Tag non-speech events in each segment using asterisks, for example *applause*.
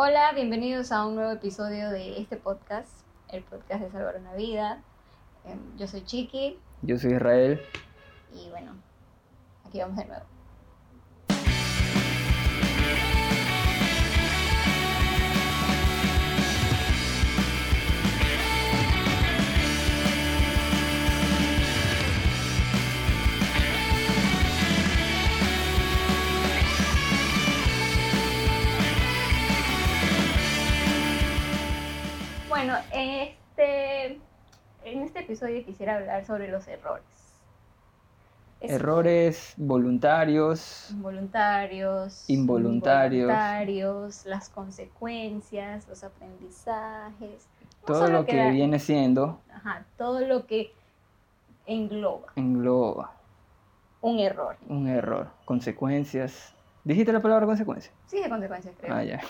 Hola, bienvenidos a un nuevo episodio de este podcast, el podcast de Salvar una Vida. Em, Yo soy Chiqui Yo soy Israel. y bueno, aquí vamos de nuevo. Bueno, este, en este episodio quisiera hablar sobre los errores. Es- Errores voluntarios, Voluntarios, Involuntarios. involuntarios, las consecuencias, los aprendizajes, no todo lo que viene siendo ajá, todo lo que engloba engloba un error. un error. Consecuencias. ¿Dijiste la palabra consecuencia? Sí, de consecuencias, creo. Ah, ya.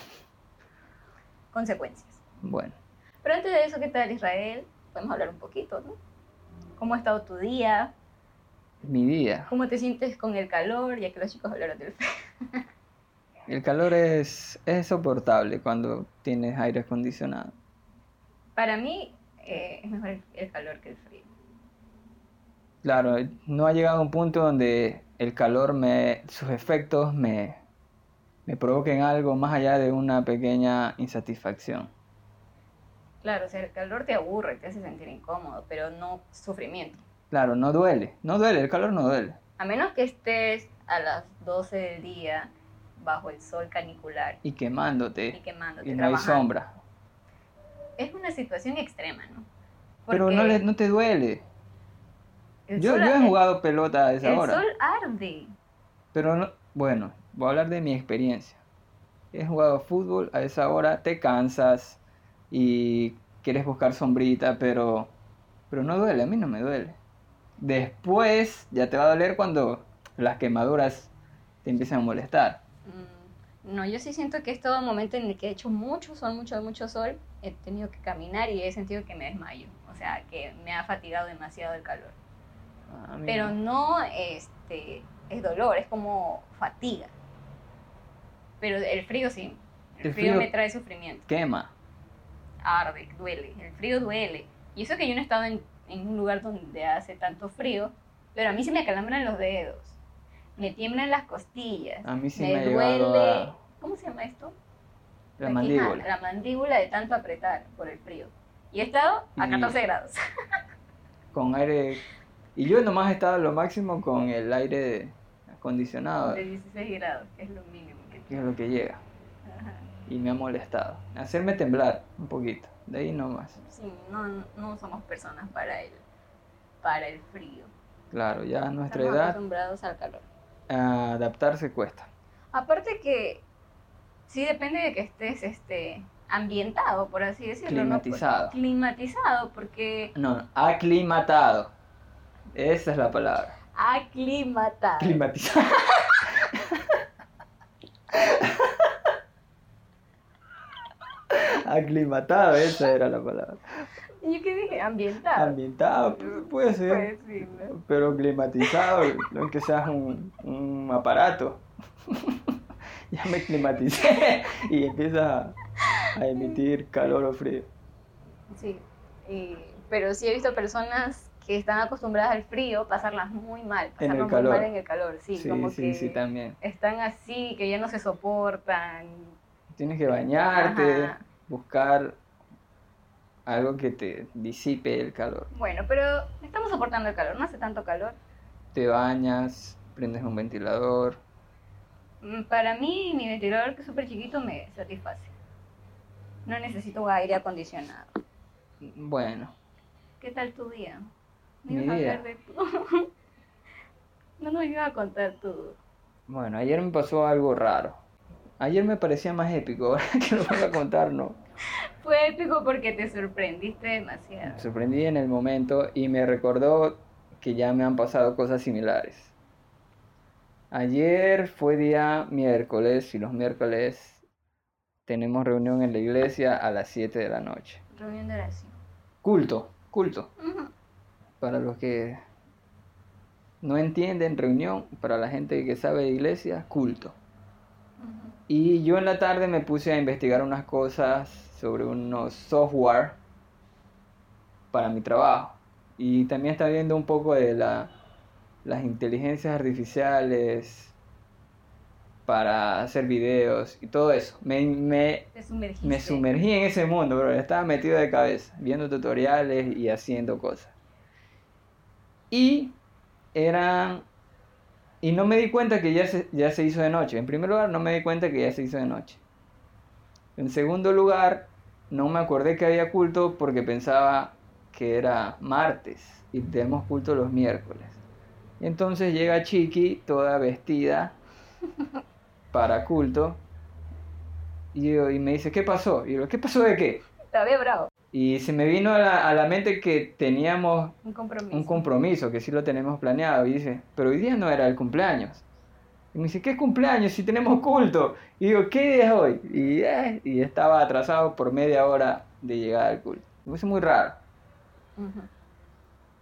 Consecuencias. Bueno. Pero antes de eso, ¿qué tal Israel? Podemos hablar un poquito, ¿no? ¿Cómo ha estado tu día? Mi día. ¿Cómo te sientes con el calor? Ya que los chicos hablaron del frío. *laughs* El calor es, es soportable cuando tienes aire acondicionado. Para mí eh, es mejor el- calor que el frío. Claro, no ha llegado a un punto donde el calor me, sus efectos me, me provoquen algo más allá de una pequeña insatisfacción. Claro, o sea, el calor te aburre, te hace sentir incómodo, pero no sufrimiento. Claro, no duele, no duele, el calor no duele. A menos que estés a las 12 del día bajo el sol canicular Y y quemándote, quemándote, y no hay sombra. Es una situación extrema, ¿no? Pero no, le, no te duele. el Yo, he el- jugado pelota a esa El hora. sol arde. Pero no, bueno, voy a hablar de mi experiencia. He jugado fútbol a esa hora, te cansas y quieres buscar sombrita, pero, pero no duele, a mí no me duele. Después ya te va a doler cuando las quemaduras te empiezan a molestar. Mm, No, yo sí siento que es todo un momento en el que he hecho mucho sol, mucho, mucho sol. He tenido que caminar y he sentido que me desmayo. O sea, que me ha fatigado demasiado el calor. A mí Pero no. no este, es dolor, es como fatiga. Pero el frío sí. El, El frío, frío- me trae sufrimiento. Quema. Arde, duele. El frío duele. Y eso que yo no he estado en, en un lugar donde hace tanto frío, pero a mí se me acalambran los dedos. Me tiemblan las costillas. A mí sí me me, duele. a ¿Cómo se llama esto? la Aquí, mandíbula. La mandíbula de tanto apretar por el frío. Y he estado a Y- 14 grados. *laughs* Con aire... Y yo nomás he estado a lo máximo con el aire acondicionado, De 16 grados, que es lo mínimo que que es lo que llega. Y me ha molestado. Hacerme temblar un poquito, de ahí nomás. Sí, no, no somos personas para el, para el frío. Claro, ya a nuestra Estamos edad acostumbrados al calor. adaptarse cuesta. Aparte que sí depende de que estés este, ambientado, por así decirlo. ¿no? Climatizado. Climatizado, porque No, aclimatado. Esa es la palabra. aclimatado. Climatizado. *laughs* Aclimatado, esa era la palabra. ¿Y yo qué dije? Ambientado. Ambientado, pues, puede ser. Pues sí, ¿no? Pero climatizado, aunque seas un, un aparato. *laughs* ya me climaticé y empieza a emitir calor o frío. Sí, y- pero sí he visto personas que están acostumbradas al frío pasarlas muy mal, En el pasarlas muy calor. mal en el calor, sí, Sí, como sí, que sí, también. están así, que ya no se soportan. Tienes que bañarte, Ajá. Buscar algo que te disipe el calor. Bueno, pero estamos soportando el calor, no hace tanto calor. Te bañas, prendes un ventilador. Mm, Para mí, mi ventilador, que es súper chiquito, me satisface. No necesito aire acondicionado. Bueno, ¿Qué tal tu día? Mi ¿Me ibas a día. hablar de tu... *laughs* no nos ibas a contar tu... bueno, ayer me pasó algo raro. Ayer me parecía más épico, ahora *laughs* que lo voy a contar, no. Fue épico porque te sorprendiste Me demasiado. sorprendí en el momento y me recordó que ya me han pasado cosas similares. Ayer fue día miércoles y los miércoles tenemos reunión en la iglesia a las 7 de la noche. Reunión de oración. Culto, culto. Para los que no entienden reunión, para la gente que sabe de iglesia, culto. Y yo en la tarde me puse a investigar unas cosas sobre unos software para mi trabajo. Y también estaba viendo un poco de la, las inteligencias artificiales para hacer videos y todo eso. Me, me, me sumergí en ese mundo, bro. Estaba metido de cabeza, viendo tutoriales y haciendo cosas. Y eran... Y no me di cuenta que ya se, ya se hizo de noche. En primer lugar, no me di cuenta que ya se hizo de noche. En segundo lugar, no me acordé que había culto porque pensaba que era martes y tenemos culto los miércoles. Y entonces llega Chiqui, toda vestida *laughs* para culto. Y, yo- y me dice, ¿qué pasó? Y yo, ¿qué pasó de qué? Todavía bravo. Y se me vino a la, a la mente que teníamos Un compromiso. un compromiso, que sí lo tenemos planeado. Y dice, pero hoy día no era el cumpleaños. Y me dice, ¿qué cumpleaños si tenemos culto? Y digo, ¿qué día es hoy? Y, eh, y estaba atrasado por media hora de llegar al culto. Me parece muy raro.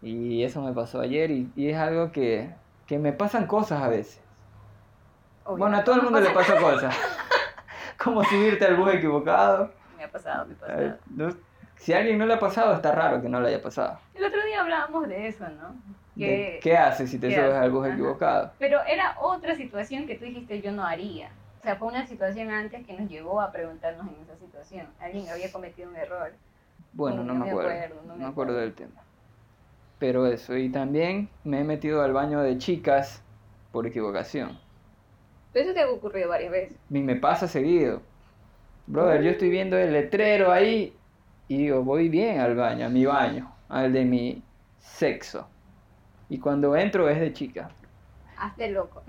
Y eso me pasó ayer y, y es algo que, que me pasan cosas a veces. Bueno, a todo el mundo le pasa- pasa cosas. *laughs* Como subirte al bus equivocado. Me ha pasado, me ha pasado. Eh, no- si a alguien no le ha pasado, está raro que no le haya pasado. El otro día hablábamos de eso, ¿no? De ¿Qué haces si te ¿qué subes haces? al bus Ajá. equivocado? Pero era otra situación que tú dijiste yo no haría. O sea, fue una situación antes que nos llevó a preguntarnos en esa situación. Alguien había cometido un error. Bueno, no, no me acuerdo. acuerdo, no me acuerdo. del tema. Pero eso, y también me he metido al baño de chicas por equivocación. Pero eso te ha ocurrido varias veces. Y me pasa seguido. Brother, yo estoy viendo el letrero ahí y digo, voy bien al baño, a mi baño, al de mi sexo. Y cuando entro es de chica. Hazte loco.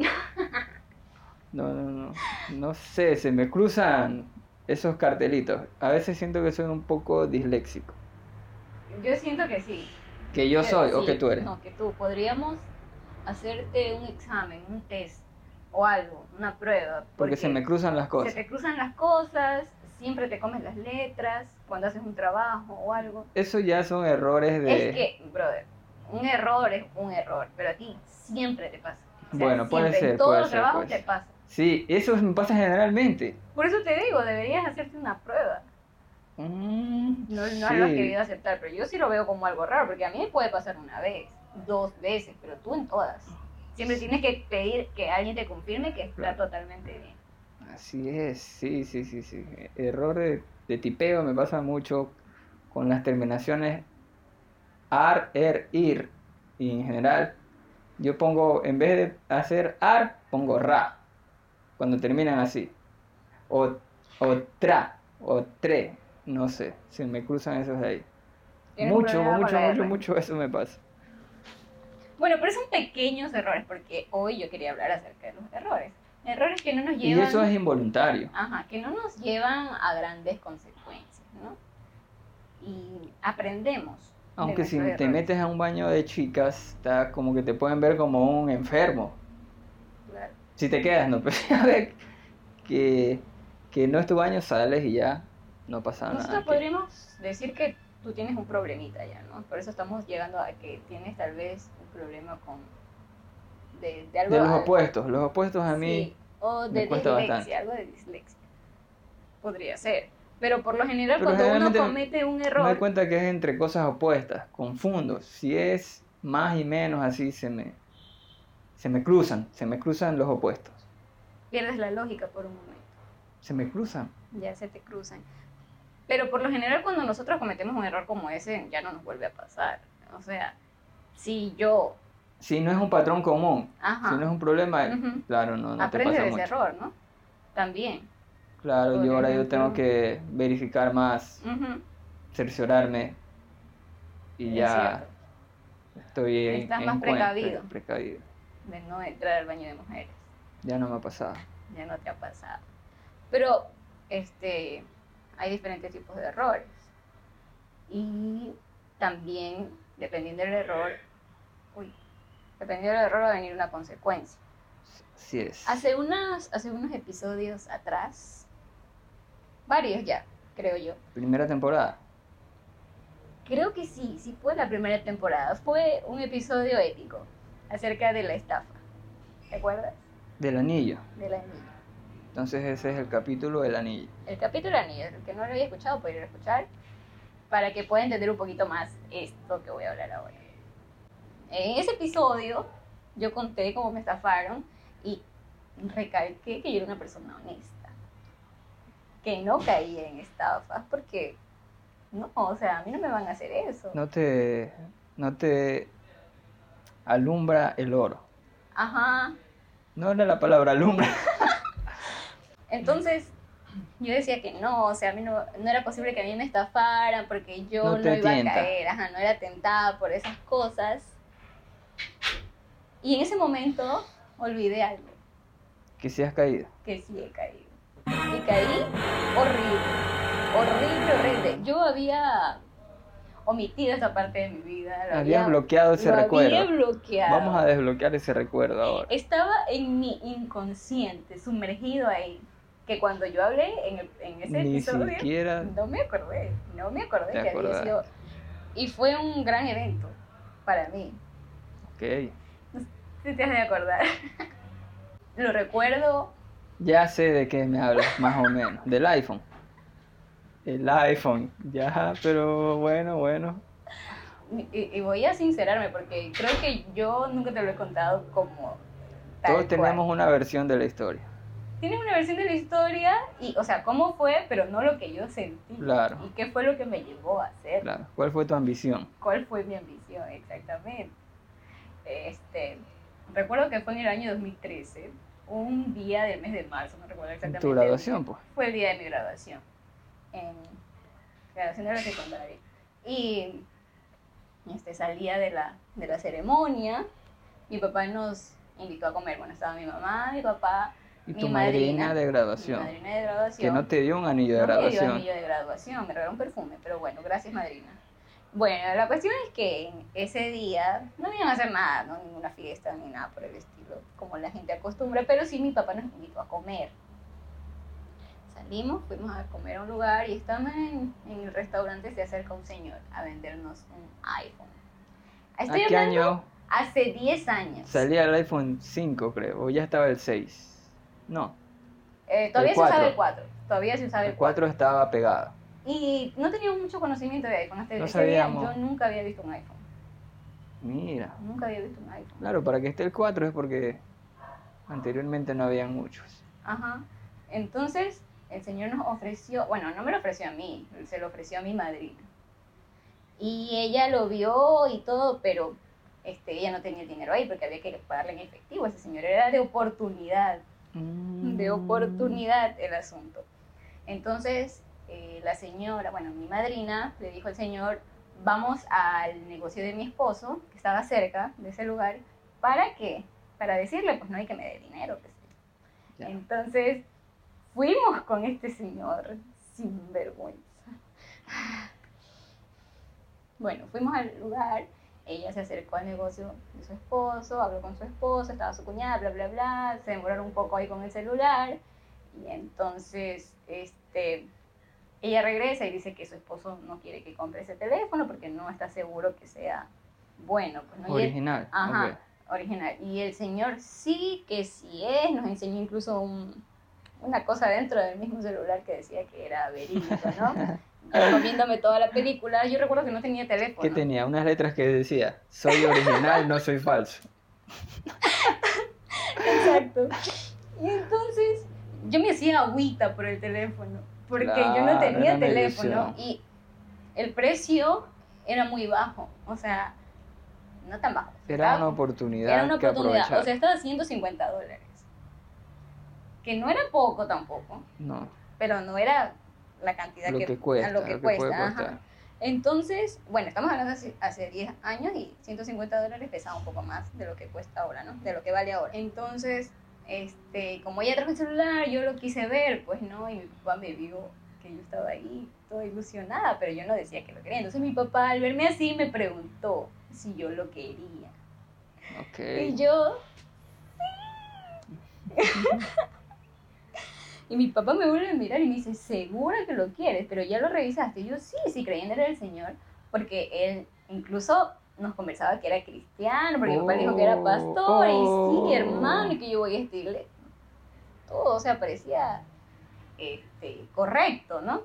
No, no, no. No sé, se me cruzan esos cartelitos. A veces siento que soy un poco disléxico. Yo siento que sí. Que yo soy o que tú eres. No, que tú. Podríamos hacerte un examen, un test o algo, una prueba. Porque se me cruzan las se cosas. te cruzan las cosas, siempre te comes las letras cuando haces un trabajo o algo. Eso ya son errores de... Es que, brother, un error es un error, pero a ti siempre te pasa. O sea, Bueno, puede ser, En todos puede los ser, trabajos te pasa. Sí, eso me pasa generalmente. Por eso te digo, deberías hacerte una prueba. Mm, No, no sí. lo has querido aceptar, pero yo sí lo veo como algo raro, porque a mí me puede pasar una vez, dos veces, pero tú en todas. Siempre tienes que pedir que alguien te confirme que está Claro. totalmente bien. Así es, sí, sí, sí, sí. Error de, de tipeo me pasa mucho con las terminaciones ar, er, ir. Y en general, yo pongo, en vez de hacer ar, pongo ra. Cuando terminan así. O, o tra, o tre, no sé, se me cruzan esos de ahí. Mucho, mucho, mucho, mucho eso me pasa. Bueno, pero son pequeños errores, porque hoy yo quería hablar acerca de los errores. Errores que no nos Y llevan... eso es involuntario. Ajá, que no nos llevan a grandes consecuencias, ¿no? Y aprendemos. de Aunque si nuestros te errores. metes a un baño de chicas, está como que te pueden ver como un enfermo. Claro. Si te quedas, no, pero ya ves que, que no es tu baño, sales y ya no pasa Nosotros nada. podríamos decir que tú tienes un problemita ya, ¿no? Por eso estamos llegando a que tienes tal vez un problema con... De, de algo... De los opuestos, los opuestos a mí, Sí, o de dislexia, algo de dislexia. Podría ser. Pero por lo general, Pero cuando uno comete un me doy error, cuenta que es entre cosas opuestas, confundo. Si es más y menos así, se me, se me cruzan, se me cruzan los opuestos. pierdes la lógica por un momento. Se me cruzan. Ya se te cruzan. Pero por lo general, cuando nosotros cometemos un error como ese, ya no nos vuelve a pasar. O sea, si yo. Si no es un patrón común, Ajá. si no es un problema, Ujú. claro, no, no te pasa de ese mucho. error, ¿no? También. Claro, Por yo ahora yo tengo que verificar más, cerciorarme y es ya cierto. estoy en, Estás en más precavido. precavido. De no entrar al baño de mujeres. Ya no me ha pasado. ya no te ha pasado. Pero este, hay diferentes tipos de errores. Y también, dependiendo del error, dependiendo del error va a venir una consecuencia. Así es. Hace, unas, hace unos episodios atrás, varios ya, creo yo. Primera temporada. Creo que sí, sí fue la primera temporada. Fue un episodio épico acerca de la estafa. ¿Te acuerdas? Del anillo. De la niña. Entonces ese es el capítulo del anillo. El capítulo anillo, el que no lo había escuchado puede ir a escuchar para que pueda entender un poquito más esto que voy a hablar ahora. En ese episodio yo conté cómo me estafaron y recalqué que yo era una persona honesta, que no caía en estafas porque no, o sea, a mí no me van a hacer eso. No te, no te alumbra el oro. Ajá. No era la palabra alumbra. *laughs* Entonces, yo decía que no, o sea, a mí no, no era posible que a mí me estafaran porque yo No iba tienta. a caer, ajá, no era tentada por esas cosas. Y en ese momento olvidé algo, que si has caído. que sí he caído. Y caí horrible, horrible, horrible. Yo había omitido esa parte de mi vida. lo Habías bloqueado ese lo recuerdo. había bloqueado. Vamos a desbloquear ese recuerdo ahora. Estaba en mi inconsciente, sumergido ahí. Que cuando yo hablé en, el- en ese Ni episodio, siquiera no me acordé, no me acordé que había acordaste. sido. Y fue un gran evento para mí. Ok. Te has de acordar. *laughs* Lo recuerdo, Ya sé de qué me hablas, más o menos. Del iPhone. El iPhone. Ya, pero bueno, bueno. y, y voy a sincerarme porque creo que yo nunca te lo he contado como tal Todos tenemos cual. una versión de la historia. Tienes una versión de la historia y, o sea, cómo fue, pero no lo que yo sentí. Claro. Y qué fue lo que me llevó a hacer. Claro. ¿Cuál fue tu ambición? cuál fue mi ambición exactamente. Este, recuerdo que fue en el año 2013, un día del mes de marzo, no recuerdo exactamente. Tu graduación, pues. Fue el día de mi graduación, en graduación de la secundaria. Y este, salía de la, de la ceremonia, mi papá nos invitó a comer. Bueno, estaba mi mamá, mi papá, Y mi tu madrina, madrina de mi graduación. madrina de graduación. Que no te dio un anillo de No me dio graduación. anillo de graduación, me regaló un perfume, pero bueno, gracias madrina. Bueno, la cuestión es que ese día no iban a hacer nada, no ninguna fiesta ni nada por el estilo, como la gente acostumbra, pero sí mi papá nos invitó a comer. Salimos, fuimos a comer a un lugar y estábamos en, en el restaurante, se acerca un señor a vendernos un iPhone. ¿A qué año hace 10 años. salía el iPhone 5, creo? ¿O ya estaba el 6? No, Eh, todavía el se usaba 4. el 4, todavía se usaba el el 4. 4 estaba pegado. Y no teníamos mucho conocimiento de iPhone. Hasta No ese día yo nunca había visto un iPhone. Mira. Nunca había visto un iPhone. Claro, para que esté el 4 es porque anteriormente no habían muchos. Ajá. Entonces, el señor nos ofreció, bueno, no me lo ofreció a mí, se lo ofreció a mi madrina. Y ella lo vio y todo, pero este, ella no tenía el dinero ahí porque había que pagarle en efectivo. Ese señor era de oportunidad, de Mm. oportunidad el asunto. Entonces, eh, la señora, bueno, mi madrina le dijo al señor, vamos al negocio de mi esposo, que estaba cerca de ese lugar, ¿para qué? Para decirle, pues no hay que me dé dinero. pues. Entonces, fuimos con este señor sin vergüenza. Bueno, fuimos al lugar, ella se acercó al negocio de su esposo, habló con su esposo, estaba su cuñada, bla, bla, bla, se demoraron un poco ahí con el celular y entonces, este, ella regresa y dice que su esposo no quiere que compre ese teléfono porque no está seguro que sea bueno. Pues, ¿no? Él- Original. Ajá, original. Y el señor sí que sí es, nos enseñó incluso un- una cosa dentro del mismo celular que decía que era verídico, ¿no? *laughs* Yo viéndome toda la película, yo recuerdo que no tenía teléfono. ¿Qué tenía? Unas letras que decía, soy original, no soy falso. *laughs* Exacto. Y entonces yo me hacía agüita por el teléfono, porque yo no tenía teléfono y el precio era muy bajo, o sea, no tan bajo. Era estaba- una oportunidad Era una oportunidad, o sea, estaba a 150 dólares. Que no era poco tampoco, no, pero no era la cantidad lo que, que cuesta, a lo que lo que puede cuesta. ajá. Entonces, bueno, estamos hablando hace, hace 10 años y 150 dólares pesaba un poco más de lo que cuesta ahora, ¿no? De lo que vale ahora. Entonces, este, como ella trajo el celular, yo lo quise ver, pues no, y mi papá me vio que yo estaba ahí, toda ilusionada, pero yo no decía que lo quería. Entonces mi papá al verme así me preguntó si yo lo quería. Ok. Y yo... *laughs* y mi papá me vuelve a mirar y me dice, ¿segura que lo quieres? Pero ya lo revisaste. Y yo sí, sí, creyéndole al Señor, porque él incluso nos conversaba que era cristiano, porque mi papá dijo que era pastor, y Oh. sí, hermano, y que yo voy a esta iglesia. todo, o sea, parecía este, correcto, ¿no?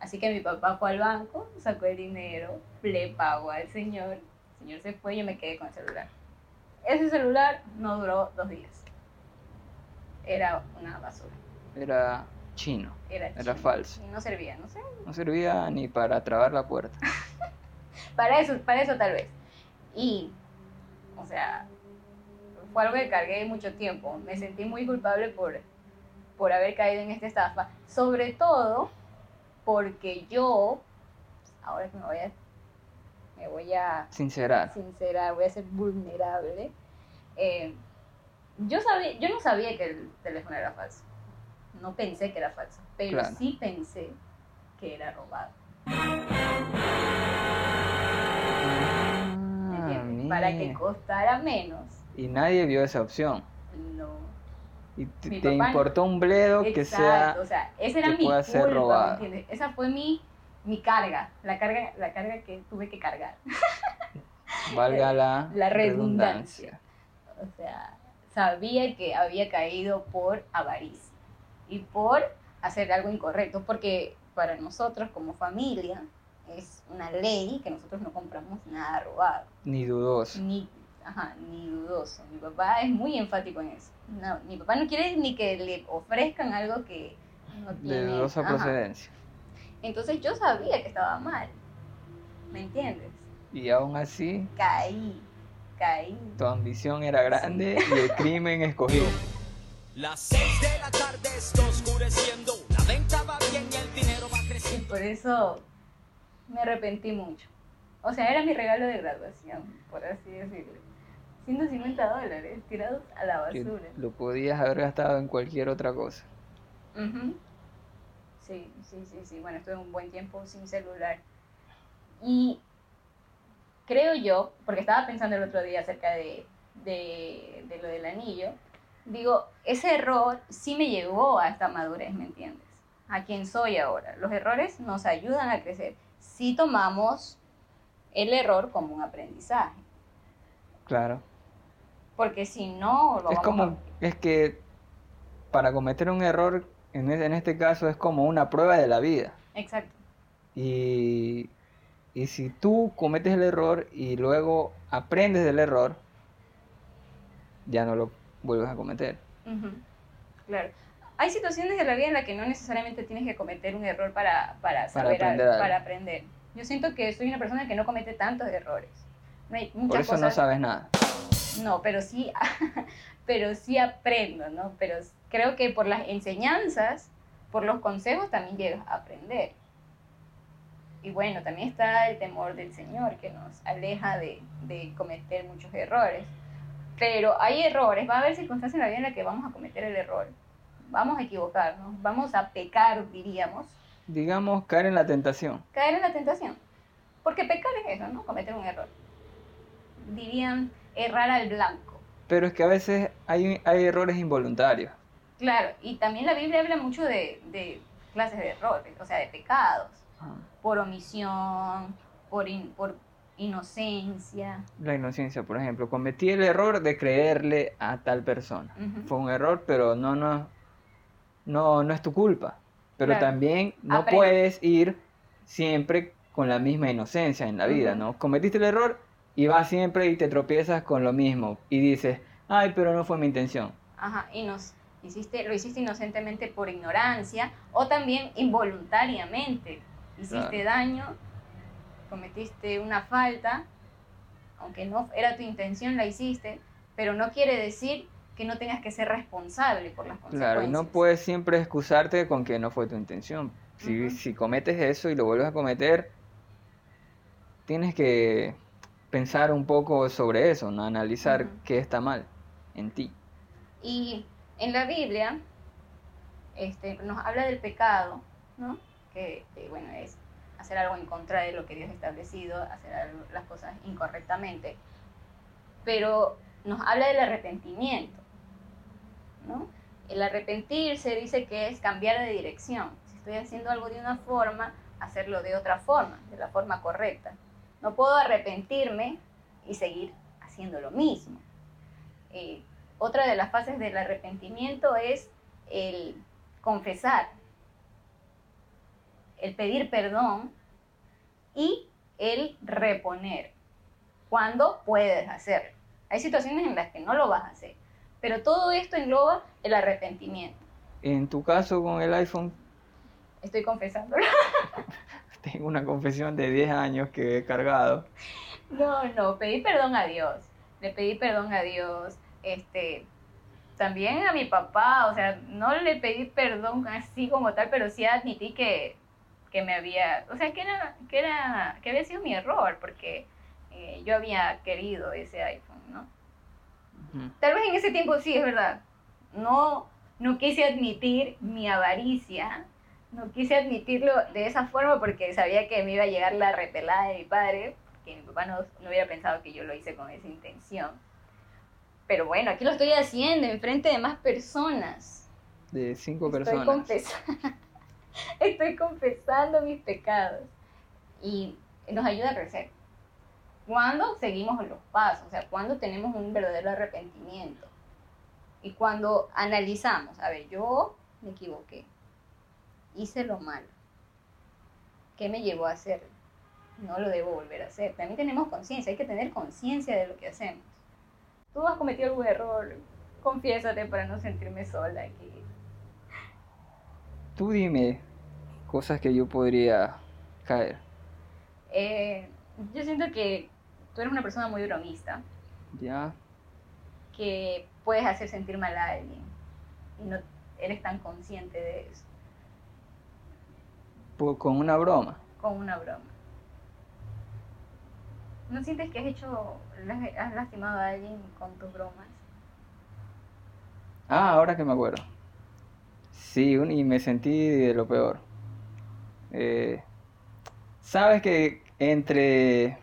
Así que mi papá fue al banco, sacó el dinero, le pagó al señor, el señor se fue y yo me quedé con el celular. Ese celular no duró dos días. Era una basura. Era chino. Era, Era chino. falso. Y no servía, no sé. No servía ni para trabar la puerta. *laughs* Para eso, para eso tal vez. Y, o sea, fue algo que cargué mucho tiempo. Me sentí muy culpable por, por haber caído en esta estafa. Sobre todo porque yo, ahora que me voy a, me voy a Sincerar. sincerar, voy a ser vulnerable. eh, yo, sabía, yo no sabía que el teléfono era falso. No pensé que era falso. Pero Claro. sí pensé que era robado. Para que costara menos. Y nadie vio esa opción. No. Y te, Mi te papá- importó un bledo que sea... O sea, esa era mi culpa, ser. Esa fue mi, mi carga, la carga, la carga que tuve que cargar. *laughs* Valga la, La redundancia. O sea, sabía que había caído por avaricia y por hacer algo incorrecto, porque para nosotros como familia es una ley que nosotros no compramos nada robado, Ni dudoso. ni, ajá, ni dudoso. Mi papá es muy enfático en eso. No, mi papá no quiere ni que le ofrezcan algo que no tiene. De dudosa ajá. procedencia. Entonces yo sabía que estaba mal, ¿me entiendes? Y aún así, Caí, caí. tu ambición era grande y el crimen escogido. *laughs* Las seis de la tarde está oscureciendo. La venta va bien y el dinero va Y creciendo. por eso me arrepentí mucho. O sea, era mi regalo de graduación, por así decirlo. 150 dólares tirados a la Que basura. lo podías haber gastado en cualquier otra cosa. Ujú. Sí, sí, sí, sí. Bueno, estuve un buen tiempo sin celular. Y creo yo, porque estaba pensando el otro día acerca de, de, de lo del anillo, digo, ese error sí me llevó a esta madurez, ¿me entiendes? A quien soy ahora. Los errores nos ayudan a crecer si tomamos el error como un aprendizaje. Claro. Porque si no, lo Es vamos como, a... es que para cometer un error, en en este caso, es como una prueba de la vida. Exacto. Y, y si tú cometes el error y luego aprendes del error, ya no lo vuelves a cometer. Claro. Hay situaciones de la vida en las que no necesariamente tienes que cometer un error para, para saber aprender algo, algo. para aprender. Yo siento que soy una persona que no comete tantos errores. No hay muchas Por eso no cosas. sabes nada. No, pero sí, *laughs* pero sí aprendo, ¿no? Pero creo que por las enseñanzas, por los consejos también llegas a aprender. Y bueno, también está el temor del Señor que nos aleja de, de cometer muchos errores. Pero hay errores, va a haber circunstancias en la vida en las que vamos a cometer el error. Vamos a equivocarnos, vamos a pecar, diríamos, Digamos, caer en la tentación. caer en la tentación. Porque pecar es eso, ¿no? Cometer un error. Dirían errar al blanco. Pero es que a veces hay, hay errores involuntarios. Claro, y también la Biblia habla mucho de, de clases de errores, o sea, de pecados, por omisión, por, in- por inocencia. La inocencia, por ejemplo. Cometí el error de creerle a tal persona. Fue un error, pero no, no, no, no es tu culpa. Pero Claro. también no Aprende. puedes ir siempre con la misma inocencia en la vida. ¿no? Cometiste el error y vas siempre y te tropiezas con lo mismo y dices, ay, pero no fue mi intención. Ajá, y nos hiciste, lo hiciste inocentemente por ignorancia o también involuntariamente. Hiciste Claro. daño, cometiste una falta, aunque no era tu intención, la hiciste, pero no quiere decir que no tengas que ser responsable por las consecuencias. Claro, y no puedes siempre excusarte con que no fue tu intención. Si, si cometes eso y lo vuelves a cometer, tienes que pensar un poco sobre eso, ¿no? Analizar qué está mal en ti. Y en la Biblia este, nos habla del pecado, ¿no? Que, que, bueno, es hacer algo en contra de lo que Dios ha establecido, hacer algo- las cosas incorrectamente. Pero nos habla del arrepentimiento, ¿no? El arrepentirse dice que es cambiar de dirección. Si estoy haciendo algo de una forma, hacerlo de otra forma, de la forma correcta. No puedo arrepentirme y seguir haciendo lo mismo. Eh, otra de las fases del arrepentimiento es el confesar, el pedir perdón y el reponer cuando puedes hacerlo. Hay situaciones en las que no lo vas a hacer, pero todo esto engloba el arrepentimiento. En tu caso con el iPhone, Estoy confesando. *laughs* tengo una confesión de 10 años que he cargado. No, no, pedí perdón a Dios. Le pedí perdón a Dios. Este, también a mi papá, o sea, no le pedí perdón así como tal, pero sí admití que, que me había, o sea, que era, que era, que había sido mi error, porque eh, yo había querido ese iPhone, ¿no? Tal vez en ese tiempo sí, es verdad. No, no quise admitir mi avaricia, no quise admitirlo de esa forma porque sabía que me iba a llegar la repelada de mi padre, que mi papá no, no hubiera pensado que yo lo hice con esa intención. Pero bueno, aquí lo estoy haciendo en frente de más personas. De 5 Estoy, personas. confesa- *laughs* estoy confesando mis pecados y nos ayuda a crecer. Cuando seguimos los pasos, o sea, cuando tenemos un verdadero arrepentimiento y cuando analizamos, a ver, yo me equivoqué, hice lo malo, ¿qué me llevó a hacer? No lo debo volver a hacer. También tenemos conciencia, hay que tener conciencia de lo que hacemos. Tú has cometido algún error, confiésate para no sentirme sola aquí. Tú dime cosas que yo podría caer. Eh, yo siento que tú eres una persona muy bromista, ¿Ya? que puedes hacer sentir mal a alguien y no eres tan consciente de eso, Por- con una broma. con una broma. ¿No sientes que has hecho, has lastimado a alguien con tus bromas? Ah, ahora que me acuerdo. Sí, un- y me sentí de lo peor. Eh, Sabes que entre,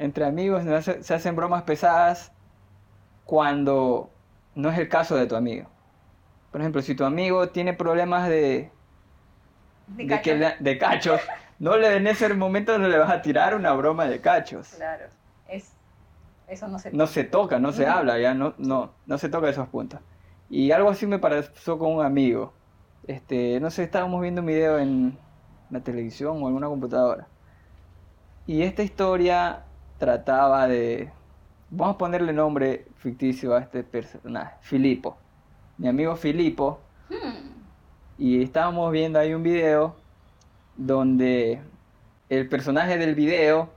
entre amigos se hace- se hacen bromas pesadas cuando no es el caso de tu amigo. Por ejemplo, si tu amigo tiene problemas de, De de, cacho. que le- de cachos, no le en ese momento no le vas a tirar una broma de cachos. Claro, es, eso no se... no se toca, no se Ujú. habla, ya no, no, no se toca esos puntos. Y algo así me pasó con un amigo. Este, no sé, estábamos viendo un video en la televisión o en una computadora. Y esta historia trataba de, vamos a ponerle nombre ficticio a este personaje, Filipo. Mi amigo Filipo Hmm, y estábamos viendo ahí un video donde el personaje del video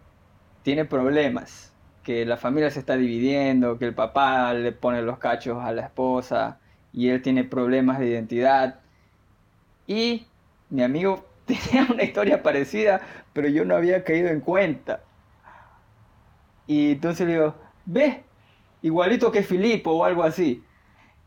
tiene problemas, que la familia se está dividiendo, que el papá le pone los cachos a la esposa y él tiene problemas de identidad. Y mi amigo *laughs* tenía una historia parecida, pero yo no había caído en cuenta. Y entonces le digo, ve, igualito que Filipo o algo así.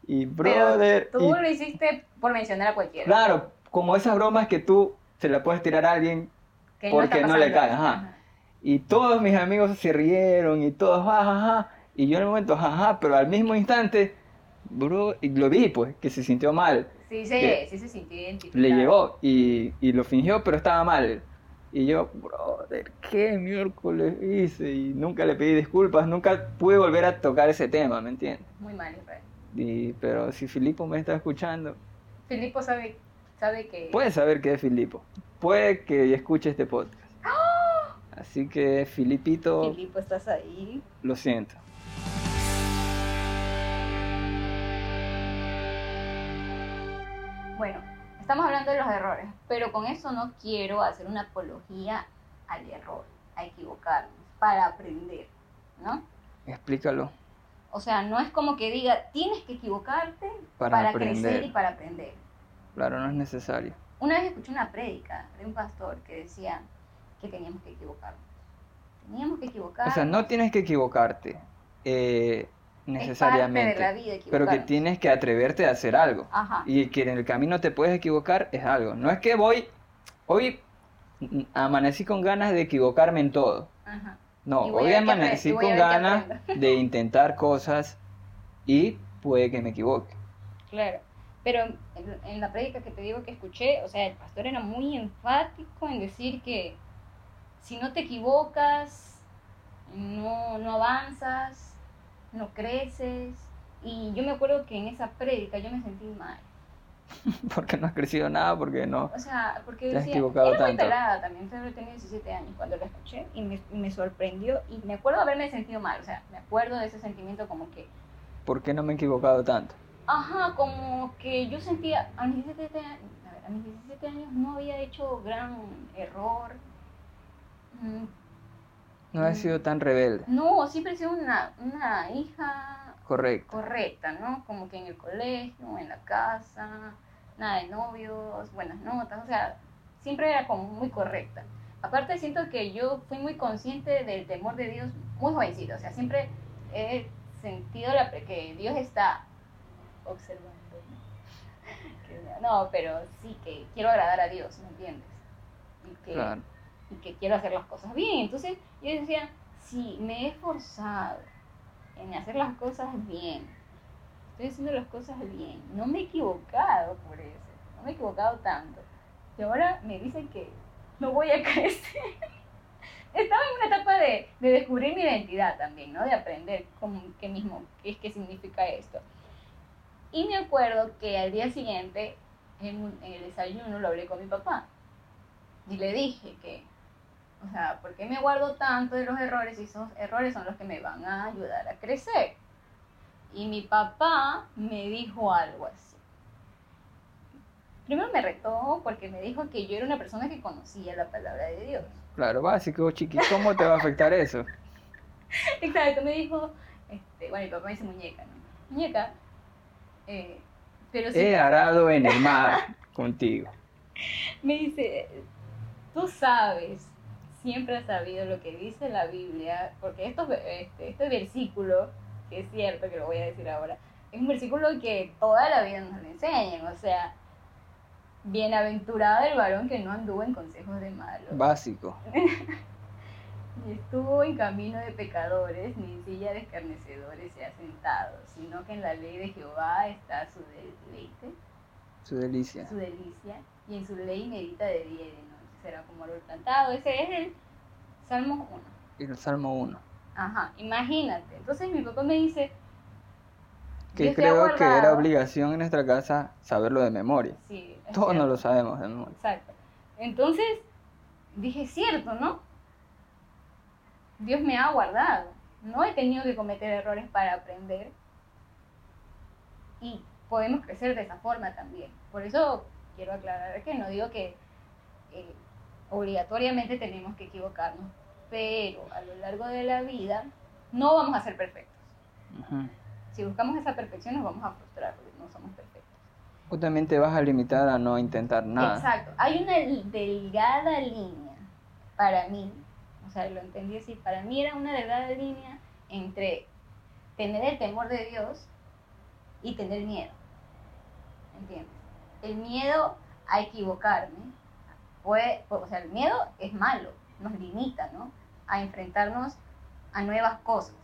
Y Pero brother, tú y lo hiciste por mencionar a cualquiera. Claro, como esas bromas que tú se la puedes tirar a alguien que porque está no le cae, ajá. y todos mis amigos se rieron y todos jajaja y yo en el momento jaja, pero al mismo instante, bro, y lo vi pues, que se sintió mal, Sí, se, sí se sintió identificado. le llegó y, y lo fingió pero estaba mal. Y yo, brother, ¿qué miércoles hice? Y nunca le pedí disculpas, nunca pude volver a tocar ese tema, ¿me entiendes? Muy mal, Israel. Y, pero si Filipo me está escuchando, Filipo sabe, sabe que... Puede saber que es Filipo. Puede que escuche este podcast. Así que, Filipito, Filipo, estás ahí. lo siento. Bueno, estamos hablando de los errores, pero con eso no quiero hacer una apología al error, a equivocarnos, para aprender, ¿no? Explícalo. O sea, no es como que diga, tienes que equivocarte Para para, crecer y para aprender. Claro, no es necesario. Una vez escuché una prédica de un pastor que decía que teníamos que equivocarnos. Teníamos que equivocarnos. O sea, no tienes que equivocarte eh, Es necesariamente. parte de la vida pero que tienes que atreverte a hacer algo. Ajá. Y que en el camino te puedes equivocar es algo. No es que voy, hoy amanecí con ganas de equivocarme en todo. Ajá. No, hoy amanecí con ganas de *laughs* intentar cosas y puede que me equivoque. Claro, pero en, en la prédica que te digo que escuché, o sea, el pastor era muy enfático en decir que si no te equivocas, no, no avanzas, no creces, Y yo me acuerdo que en esa prédica yo me sentí mal. *laughs* Porque no has crecido nada, porque no. O sea, porque Te has decía, equivocado era muy tanto. pelada también, solo tenía 17 años cuando la escuché y me, me sorprendió y me acuerdo haberme sentido mal, o sea, me acuerdo de ese sentimiento como que, ¿Por qué no me he equivocado tanto? ajá, como que yo sentía, a mis 17 años, a ver, a mis 17 años no había hecho gran error, Mm, No has sido tan rebelde. no, siempre he sido una, una hija Correcto. correcta, ¿no? Como que en el colegio, en la casa, nada de novios, buenas notas, o sea, siempre era como muy correcta. Aparte siento que yo fui muy consciente del temor de Dios muy jovencito, o sea, siempre he sentido la, pre- que Dios está observando. ¿no? *laughs* No, pero sí que quiero agradar a Dios, ¿me entiendes? Y que, Claro. Y que quiero hacer las cosas bien. Entonces yo decía, si me he esforzado en hacer las cosas bien, estoy haciendo las cosas bien, no me he equivocado por eso, no me he equivocado tanto. Y ahora me dicen que no voy a *laughs* crecer. Estaba en una etapa de, de descubrir mi identidad también, ¿no? De aprender cómo, qué mismo, qué es qué significa esto. Y me acuerdo que al día siguiente, en, en el desayuno, lo hablé con mi papá. Y le dije que, o sea, ¿por qué me guardo tanto de los errores y esos errores son los que me van a ayudar a crecer? Y mi papá me dijo algo así. Primero me retó porque me dijo que yo era una persona que conocía la palabra de Dios. Claro, básico, chiqui. ¿Cómo te va a afectar eso? *laughs* Exacto, me dijo, este, bueno, mi papá me dice muñeca, ¿no? Muñeca, eh, pero He arado en el mar *laughs* contigo. me dice, tú sabes, siempre has sabido lo que dice la Biblia, porque estos, este, este versículo, que es cierto que lo voy a decir ahora, es un versículo que toda la vida nos lo enseñan, o sea, bienaventurado el varón que no anduvo en consejos de malos. Básico. *laughs* Ni estuvo en camino de pecadores, ni en silla de escarnecedores se ha sentado, sino que en la ley de Jehová está su deleite, Su delicia. su delicia, y en su ley medita de día y de noche. Será como árbol plantado. Ese es el Salmo 1. Y el Salmo 1. Ajá, imagínate. Entonces mi papá me dice, Que creo que era obligación en nuestra casa saberlo de memoria. sí, Todos no lo sabemos de memoria. Exacto. Entonces dije, es cierto, ¿no? Dios me ha guardado. No he tenido que cometer errores para aprender. Y podemos crecer de esa forma también. Por eso quiero aclarar que no digo que eh, obligatoriamente tenemos que equivocarnos, pero a lo largo de la vida no vamos a ser perfectos. Ujú. Si buscamos esa perfección nos vamos a frustrar porque no somos perfectos. O también te vas a limitar a no intentar nada. Exacto. Hay una delgada línea para mí, o sea, lo entendí así, para mí era una delgada línea entre tener el temor de Dios y tener miedo. ¿Entiendes? El miedo a equivocarme, puede, o sea, el miedo es malo, nos limita, ¿no? A enfrentarnos a nuevas cosas,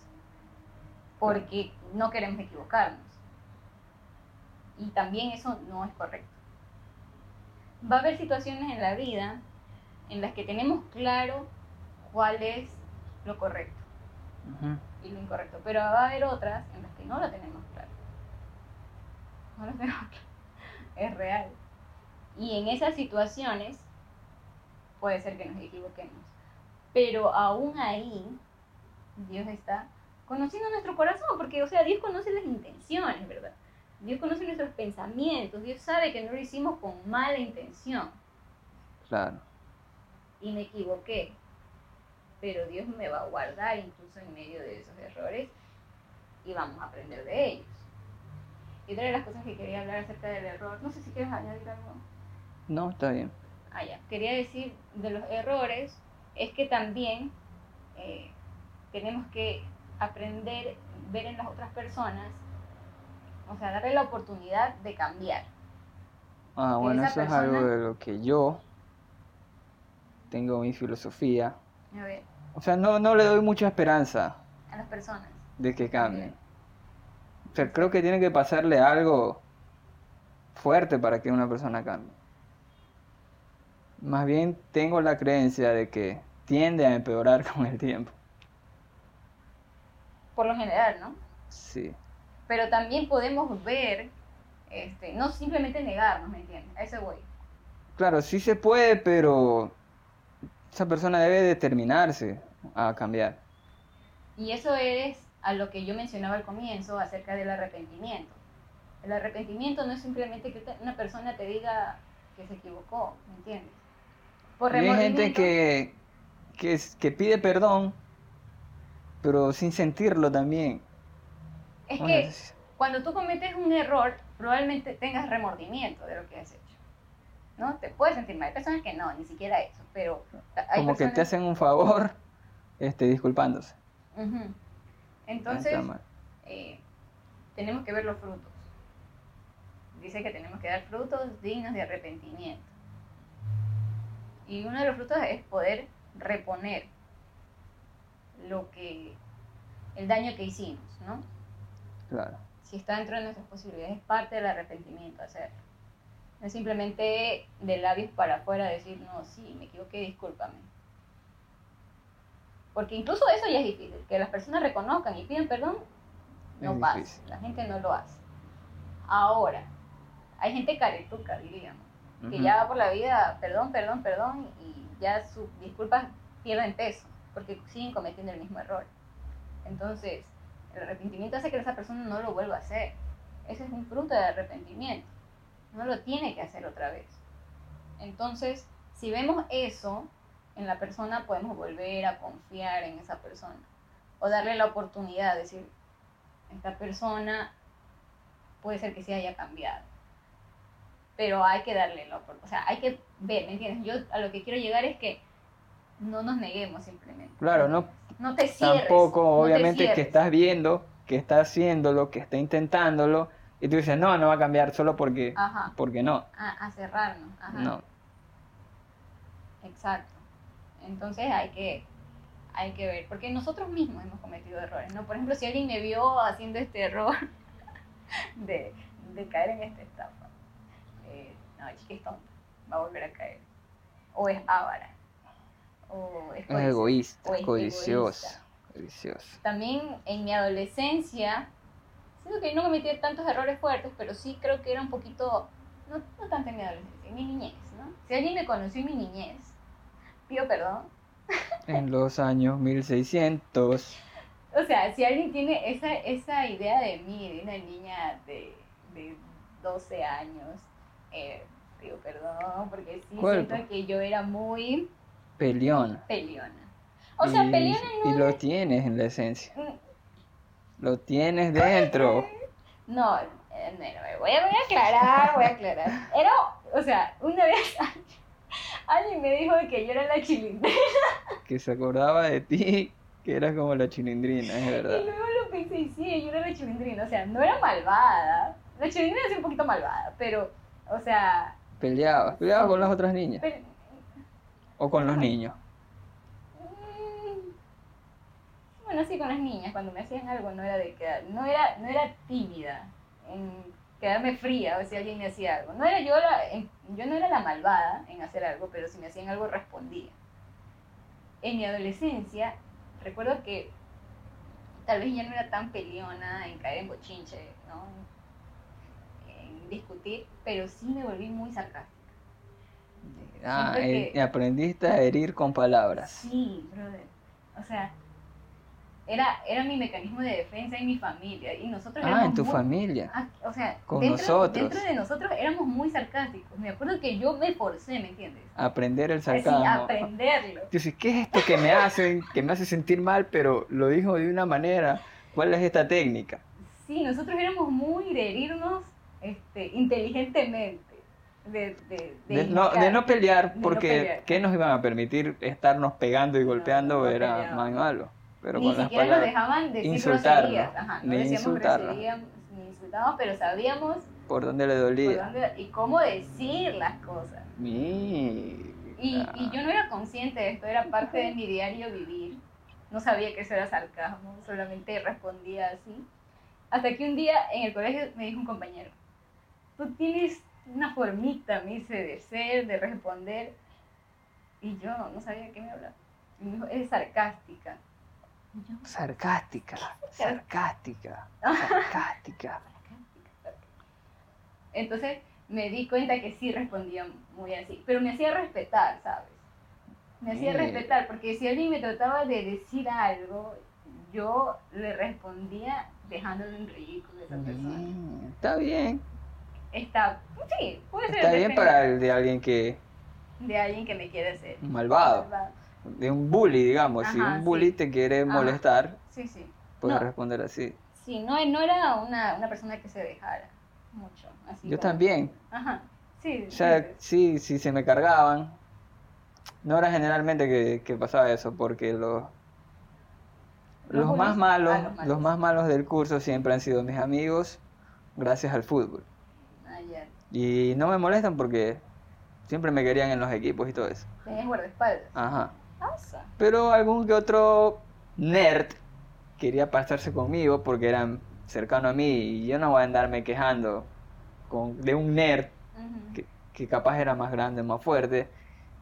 porque no queremos equivocarnos. Y también eso no es correcto va a haber situaciones en la vida en las que tenemos claro cuál es lo correcto y lo incorrecto, pero va a haber otras en las que no lo tenemos claro. No lo tenemos claro. *laughs* Es real. Y en esas situaciones puede ser que nos equivoquemos. Pero aún ahí Dios está conociendo nuestro corazón, porque, o sea, Dios conoce las intenciones, ¿verdad? Dios conoce nuestros pensamientos, Dios sabe que no lo hicimos con mala intención Claro. y me equivoqué, pero Dios me va a guardar incluso en medio de esos errores y vamos a aprender de ellos. Y otra de las cosas que quería hablar acerca del error, no sé si quieres añadir algo. No, está bien. Ah, ya. Quería decir de los errores es que también eh, tenemos que aprender, ver en las otras personas, o sea, darle la oportunidad de cambiar. Ah, Que bueno, eso es algo de lo que yo tengo mi filosofía. A ver, O sea, no, no le doy mucha esperanza a las personas. de que cambien. O sea, creo que tiene que pasarle algo fuerte para que una persona cambie. Más bien tengo la creencia de que tiende a empeorar *laughs* con el tiempo. Por lo general, ¿no? Sí. pero también podemos ver, este, no simplemente negarnos, ¿me entiendes? A eso voy. Claro, sí se puede, pero esa persona debe determinarse a cambiar. Y eso es a lo que yo mencionaba al comienzo acerca del arrepentimiento. El arrepentimiento no es simplemente que una persona te diga que se equivocó, ¿me entiendes? Por Y hay gente que, que, pide perdón, pero sin sentirlo también. Es Bueno, que es- cuando tú cometes un error, probablemente tengas remordimiento de lo que has hecho. ¿No? Te puedes sentir mal. Hay personas que no, ni siquiera eso, pero hay como que te hacen un favor este, disculpándose. Entonces, eh, tenemos que ver los frutos. Dice que tenemos que dar frutos dignos de arrepentimiento. Y uno de los frutos es poder reponer lo que, el daño que hicimos, ¿no? Claro. Si está dentro de nuestras posibilidades, es parte del arrepentimiento hacerlo. No es simplemente de labios para afuera decir, no, sí, me equivoqué, discúlpame. Porque incluso eso ya es difícil, que las personas reconozcan y piden perdón, no Es pasa, difícil. la gente no lo hace. Ahora, hay gente caretuca, diríamos, que ya va por la vida, perdón, perdón, perdón, y ya sus disculpas pierden peso, porque siguen cometiendo el mismo error. Entonces, el arrepentimiento hace que esa persona no lo vuelva a hacer. Ese es un fruto de arrepentimiento. No lo tiene que hacer otra vez. Entonces, si vemos eso en la persona, podemos volver a confiar en esa persona. O darle la oportunidad de decir, esta persona puede ser que sí haya cambiado. Pero hay que darle la oportunidad. O sea, hay que ver, ¿me entiendes? Yo a lo que quiero llegar es que no nos neguemos simplemente. Claro, no No te cierres. tampoco, no te obviamente, que estás viendo, que está haciéndolo, que está intentándolo, y tú dices, no, no va a cambiar solo porque, Ajá, porque no. a, a cerrarnos. Ajá. No. Exacto. Entonces hay que, hay que ver, porque nosotros mismos hemos cometido errores, ¿no? Por ejemplo, si alguien me vio haciendo este error *laughs* de, de caer en esta estafa, no, chica es tonta, va a volver a caer. O es avara. O es Es egoísta, o es. Codiciosa. También en mi adolescencia, siento que no cometí tantos errores fuertes, pero sí creo que era un poquito, no, no tanto en mi adolescencia, en mi niñez, ¿no? Si alguien me conoció en mi niñez, pido perdón. En los años 1600. O sea, si alguien tiene esa, esa idea de mí, de una niña de, de 12 años, eh, perdón, porque sí Cuerpo. siento que yo era muy Peleona. peleona. O sea, y, peleona no y lo es- tienes en la esencia. Mm, Lo tienes dentro. No, eh, no, no, voy a, voy a aclarar, voy a aclarar. Era, o sea, una vez *laughs* alguien me dijo que yo era la chilindrina Que se acordaba de ti, que eras como la chilindrina, es y verdad. luego lo pensé y sí, yo era la chilindrina, o sea, no era malvada. La chilindrina es un poquito malvada, pero, o sea, Peleabas, peleabas con las otras niñas. pero, O con los niños. mm, bueno, sí con las niñas, cuando me hacían algo no era de quedar, no era, no era tímida en quedarme fría o si alguien me hacía algo. No era yo la, en- yo no era la malvada en hacer algo, pero si me hacían algo respondía. En mi adolescencia, recuerdo que tal vez ya no era tan peleona en caer en bochinche, ¿no? Discutir, pero sí me volví muy sarcástica. Ah, eh, que- aprendiste a herir con palabras. Sí, brother. O sea, era, era mi mecanismo de defensa en mi familia. Y nosotros Ah, en tu muy- familia. Ah, o sea, Con dentro, nosotros. dentro de nosotros éramos muy sarcásticos. Me acuerdo que yo me forcé, ¿me entiendes? Aprender el sarcasmo. aprenderlo. Dices, ¿qué es esto que me hacen, que me hace sentir mal, pero lo dijo de una manera? ¿Cuál es esta técnica? Sí, nosotros éramos muy de herirnos este, inteligentemente. De, de, de De no, de no pelear, no porque pelear. ¿qué nos iban a permitir estarnos pegando y No, golpeando? no era más malo. Pero ni siquiera nos dejaban decir insultarnos, groserías. Ajá, no ni decíamos groserías, ni insultábamos, pero sabíamos por donde le dolía. dónde- y cómo decir las cosas. Y, y yo no era consciente de esto, era parte de mi diario vivir. No sabía que eso era sarcasmo, solamente respondía así. Hasta que un día en el colegio me dijo un compañero, tú tienes una formita, me dice, de ser, de responder. Y yo no sabía de qué me hablaba. Y me dijo, eres sarcástica. Yo, *laughs* Sarcástica, sarcástica, sarcástica. Entonces me di cuenta que sí respondía muy así, pero me hacía respetar, ¿sabes? Me hacía respetar, porque si alguien me trataba de decir algo, yo le respondía dejándolo en ridículo a esa persona. Mm, Está bien, Está, sí, puede ser está bien para el de alguien que de alguien que me quiere hacer. malvado, de un bully, digamos. si un bully sí. te quiere Ajá. molestar, Sí, sí. puedes No. responder así. Sí, no, no era una, una persona que se dejara mucho. Así Yo como- también. Ajá, sí. O sea, sí, sí, si se me cargaban, no era generalmente que, que pasaba eso, porque los, Los los más bullies, malos, ah, los malos. los más malos del curso siempre han sido mis amigos, gracias al fútbol. Y no me molestan porque siempre me querían en los equipos y todo eso. Tenías guardaespaldas. Ajá. Pero algún que otro nerd quería pasarse conmigo porque eran cercano a mí y yo no voy a andarme quejando con, de un nerd que, que capaz era más grande, más fuerte,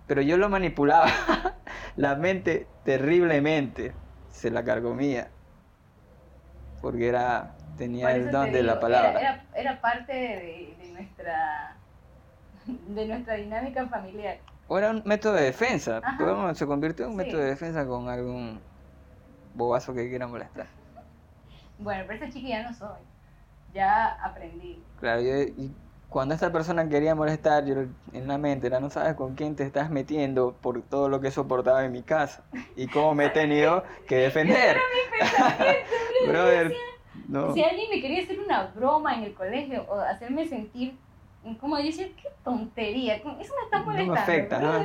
pero yo lo manipulaba *laughs* la mente terriblemente, se la cargomía, porque era tenía el don de la palabra. Era, era, era parte de nuestra de nuestra dinámica familiar. O era un método de defensa, pero bueno, se convirtió en un Sí. método de defensa con algún bobazo que quiera molestar. Bueno, pero esa chica ya no soy. Ya aprendí. Claro, yo, y cuando esta persona quería molestar, yo en la mente era, no sabes con quién te estás metiendo por todo lo que he soportado en mi casa y cómo me he tenido que *laughs* defender. *laughs* Brother, no. Si alguien me quería hacer una broma en el colegio o hacerme sentir como yo decía, qué tontería, eso me está No me molestando. afecta, ¿no?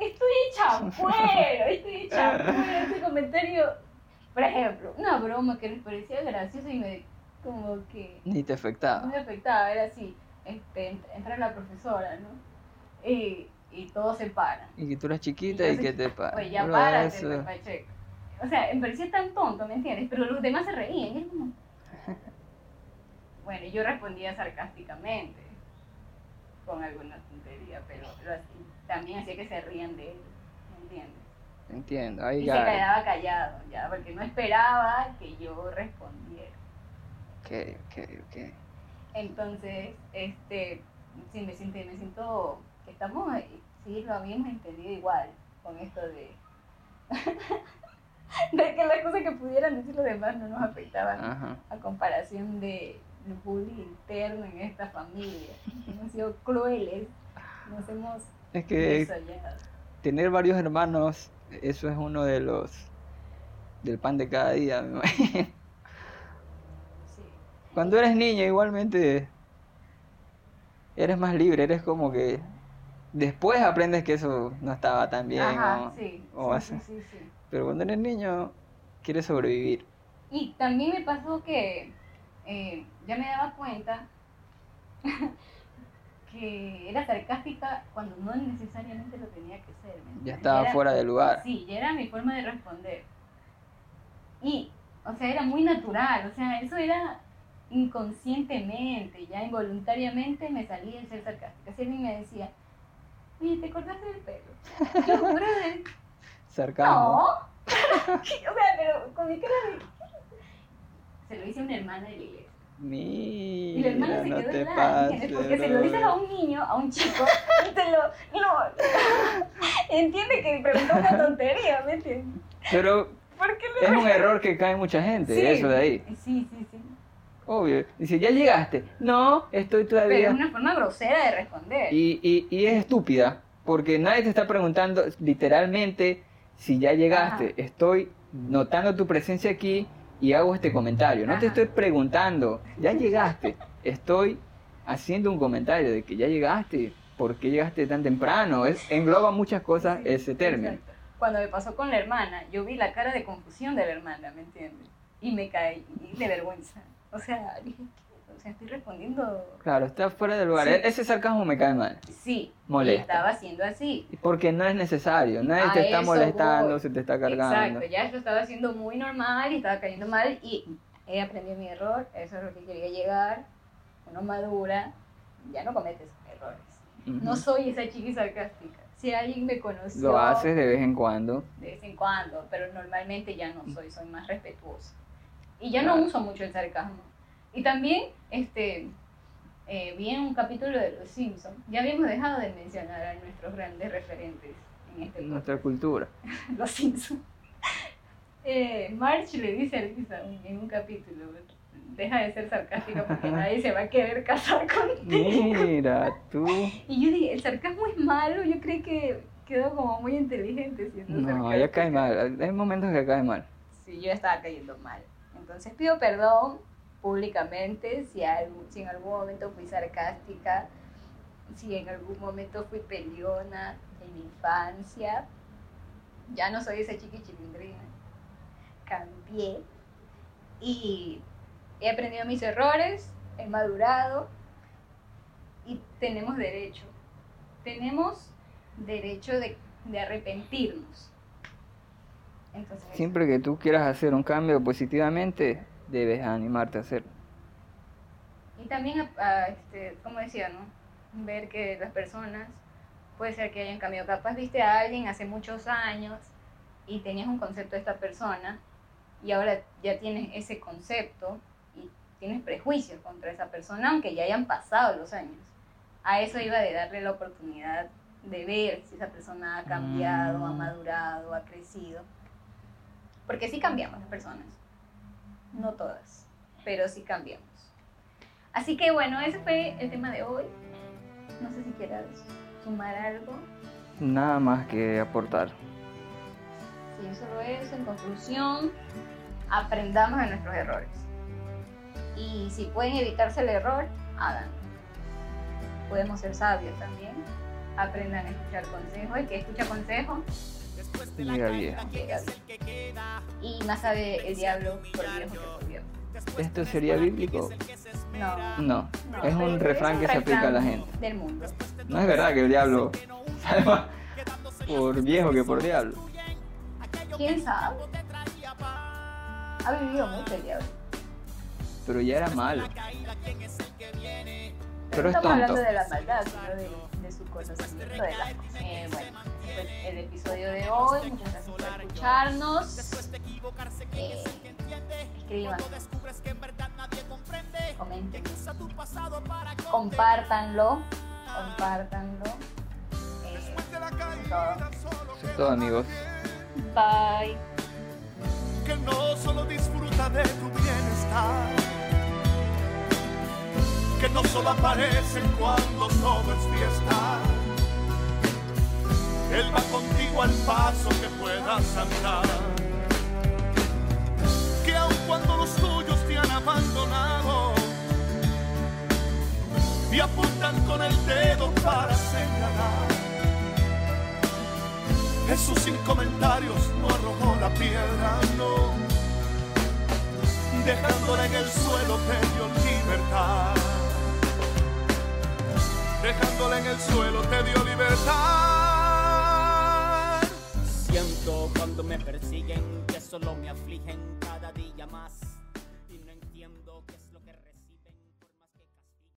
Estoy hecha fuera, estoy hecha fuera. Ese comentario, por ejemplo, una broma que les parecía graciosa y me como que Ni te no afectaba. me afectaba, era así, este, ent- entra la profesora, ¿no? Y, y todos se paran. Y que tú eras chiquita y que te pasa. Oye, ya párate, pues, Pacheco. O sea, me parecía tan tonto, ¿me entiendes? Pero los demás se reían. y era como... *laughs* Bueno, yo respondía sarcásticamente con alguna tontería, pero también hacía que se rían de él, ¿me entiendes? Entiendo, ahí Y se ya. quedaba callado, ya, porque no esperaba que yo respondiera. Ok, ok, ok. Entonces, este, sí, me siento, me siento que estamos, ahí, sí, lo habíamos entendido igual con esto de, *laughs* *laughs* de que las cosas que pudieran decir los demás no nos afectaban Ajá. a comparación de el bullying interno en esta familia. Hemos sido crueles, nos hemos Es que desollado. tener varios hermanos, eso es uno de los del pan de cada día, me imagino. Sí. Cuando eres niño igualmente eres más libre, eres como que después aprendes que eso no estaba tan bien Ajá, o- sí, o sí, así. sí, pero cuando eres niño quieres sobrevivir. Y también me pasó que eh, ya me daba cuenta *laughs* que era sarcástica cuando no necesariamente lo tenía que ser. ¿me Ya estaba era- fuera de lugar. Sí, ya era mi forma de responder. Y, o sea, era muy natural, o sea, eso era inconscientemente, ya involuntariamente me salía el ser sarcástica. Si alguien me decía, oye, ¿te cortaste el pelo? Yo, brother, Sarcasmo. no. *laughs* o sea, pero con mi cara de... Se lo hice a una hermana de la iglesia. Y la hermana Mira, se no quedó ¿entiendes? pases. Porque se lo dices a un niño, a un chico, y te lo... No. Entiende que preguntó una tontería, ¿me entiendes? Pero ¿Por qué le es un error que cae mucha gente, Sí. eso de ahí. Sí, sí, sí. Obvio. Dice, ya llegaste. No, estoy Pero es todavía. una forma grosera de responder. Y, y, y es estúpida, porque nadie te está preguntando literalmente si ya llegaste. Ajá. Estoy notando tu presencia aquí y hago este comentario. No te Ajá. estoy preguntando, ya *laughs* llegaste. Estoy haciendo un comentario de que ya llegaste. ¿Por qué llegaste tan temprano? Es, engloba muchas cosas Sí, ese término. exacto. Cuando me pasó con la hermana, yo vi la cara de confusión de la hermana, ¿me entiendes? Y me caí de vergüenza. O sea, dije. O sea, estoy respondiendo... Claro, está fuera de lugar. Sí. E- Ese sarcasmo me cae mal. Sí, Molesta. estaba haciendo así. Porque no es necesario. Nadie A te está molestando, voy. se te está cargando. Exacto, ya lo estaba haciendo muy normal y estaba cayendo mal y he aprendido mi error, eso es lo que quería llegar, uno madura, ya no cometes errores. Ujú. No soy esa chiqui sarcástica. si alguien me conoció Lo haces de vez en cuando. de vez en cuando, pero normalmente ya no soy, soy más respetuosa. Y ya no uso mucho el sarcasmo. Y también, este, eh, vi en un capítulo de Los Simpsons, ya habíamos dejado de mencionar a nuestros grandes referentes en este podcast. Nuestra cultura. *laughs* Los Simpsons. *laughs* Eh, Marge le dice a Lisa en un capítulo, deja de ser sarcástica porque *laughs* nadie se va a querer casar contigo. Mira, tú. Y yo dije, el sarcasmo es malo, yo creí que quedó como muy inteligente siendo No, sarcástica. ya cae mal. Hay momentos que cae mal. Sí, yo estaba cayendo mal. Entonces pido perdón públicamente si, en algún momento fui sarcástica, si en algún momento fui peleona en mi infancia. Ya no soy esa chiqui chilindrina. Cambié y he aprendido mis errores, he madurado y tenemos derecho. Tenemos derecho de, de arrepentirnos. Entonces, Siempre que tú quieras hacer un cambio positivamente, debes animarte a hacerlo. Y también, a- a, este, como decía, ¿no? Ver que las personas, puede ser que hayan cambiado. Capaz viste a alguien hace muchos años y tenías un concepto de esta persona y ahora ya tienes ese concepto y tienes prejuicios contra esa persona, aunque ya hayan pasado los años. A eso iba de darle la oportunidad de ver si esa persona ha cambiado, ha Mm. madurado, ha crecido. Porque sí cambiamos las personas. No todas, pero sí cambiamos. Así que bueno, ese fue el tema de hoy. No sé si quieras sumar algo. Nada más que aportar. Sí, solo eso. En conclusión, aprendamos de nuestros errores. Y si pueden evitarse el error, háganlo. Podemos ser sabios también. Aprendan a escuchar consejos. El que escucha consejos, Bien. Y más sabe el diablo por viejo que por viejo. ¿Esto sería bíblico? No. No. no, Es un pero refrán que se aplica a la gente. Del mundo. No es verdad que el diablo sabe más por viejo que por diablo. ¿Quién sabe? Ha vivido mucho el diablo. Pero ya era malo. Pero es estamos tonto. hablando de la maldad, sino de, de su conocimiento de las cosas. Eh, bueno, pues el episodio de hoy. Muchas gracias por escucharnos. Eh, escriban, comenten, compártanlo, compártanlo. Eh, todo. Eso es todo, amigos. Bye. que no solo disfruta de tu bienestar, que no solo aparece cuando todo es fiesta. Él va contigo al paso que puedas andar, que aun cuando los tuyos te han abandonado y apuntan con el dedo para señalar. Jesús sin comentarios no arrojó la piedra, no. Dejándola en el suelo te dio libertad. Dejándola en el suelo te dio libertad. Siento cuando me persiguen que solo me afligen cada día más